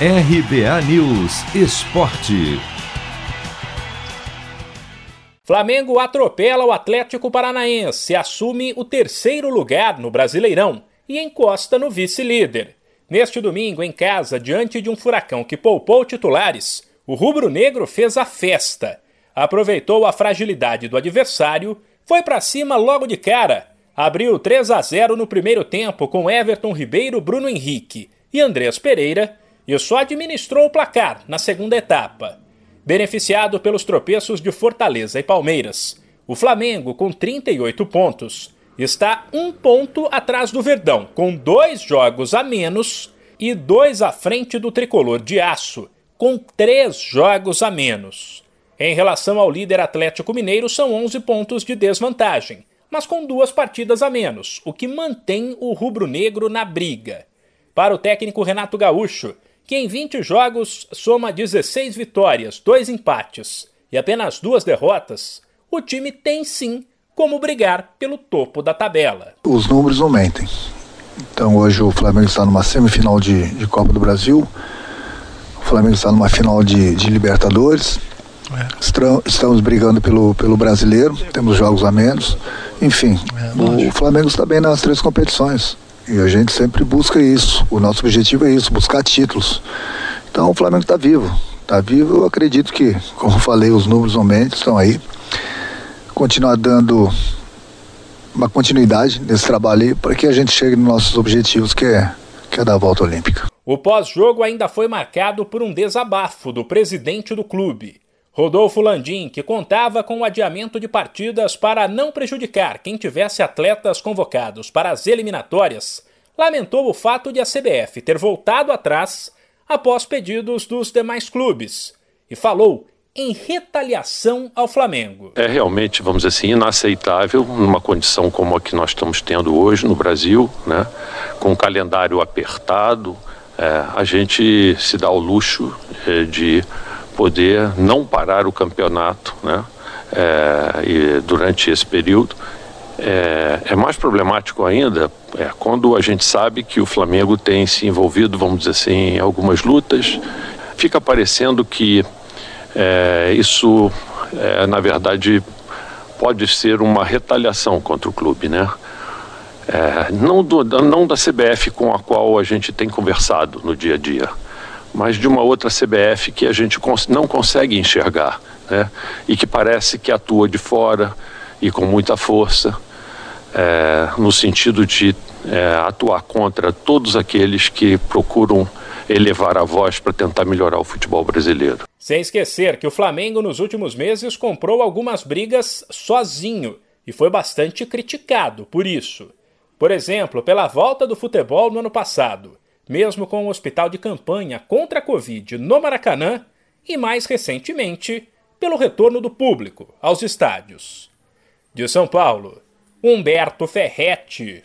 RBA News Esporte. Flamengo atropela o Atlético Paranaense, assume o terceiro lugar no Brasileirão e encosta no vice-líder. Neste domingo, em casa, diante de um furacão que poupou titulares, o rubro-negro fez a festa. Aproveitou a fragilidade do adversário, foi para cima logo de cara. Abriu 3 a 0 no primeiro tempo com Everton Ribeiro, Bruno Henrique e Andrés Pereira e só administrou o placar na segunda etapa. Beneficiado pelos tropeços de Fortaleza e Palmeiras, o Flamengo, com 38 pontos, está um ponto atrás do Verdão, com dois jogos a menos e dois à frente do tricolor de aço, com três jogos a menos. Em relação ao líder Atlético Mineiro, são 11 pontos de desvantagem, mas com duas partidas a menos, o que mantém o rubro-negro na briga. Para o técnico Renato Gaúcho, que em 20 jogos soma 16 vitórias, dois empates e apenas duas derrotas, o time tem sim como brigar pelo topo da tabela. Os números não mentem. Então hoje o Flamengo está numa semifinal de, de Copa do Brasil, o Flamengo está numa final de, de Libertadores, é. estamos brigando pelo, pelo brasileiro, temos jogos a menos, enfim, é, o Flamengo está bem nas três competições. E a gente sempre busca isso. O nosso objetivo é isso, buscar títulos. Então o Flamengo está vivo. Está vivo, eu acredito que, como falei, os números aumentam, estão aí. Continuar dando uma continuidade nesse trabalho aí para que a gente chegue nos nossos objetivos, que é, que é da volta olímpica. O pós-jogo ainda foi marcado por um desabafo do presidente do clube. Rodolfo Landim, que contava com o adiamento de partidas para não prejudicar quem tivesse atletas convocados para as eliminatórias, lamentou o fato de a CBF ter voltado atrás após pedidos dos demais clubes e falou em retaliação ao Flamengo. É realmente, vamos dizer assim, inaceitável numa condição como a que nós estamos tendo hoje no Brasil, né? com um calendário apertado, é, a gente se dá o luxo é, de poder não parar o campeonato né? É, durante esse período. É, é, mais problemático ainda é, quando a gente sabe que o Flamengo tem se envolvido, vamos dizer assim, em algumas lutas. Fica parecendo que é, isso, é, na verdade, pode ser uma retaliação contra o clube, né? É, não, do, não da CBF com a qual a gente tem conversado no dia a dia mas de uma outra CBF que a gente não consegue enxergar, né? E que parece que atua de fora e com muita força, é, no sentido de é, atuar contra todos aqueles que procuram elevar a voz para tentar melhorar o futebol brasileiro. Sem esquecer que o Flamengo nos últimos meses comprou algumas brigas sozinho e foi bastante criticado por isso. Por exemplo, pela volta do futebol no ano passado mesmo com o hospital de campanha contra a Covid no Maracanã e, mais recentemente, pelo retorno do público aos estádios. De São Paulo, Humberto Ferretti.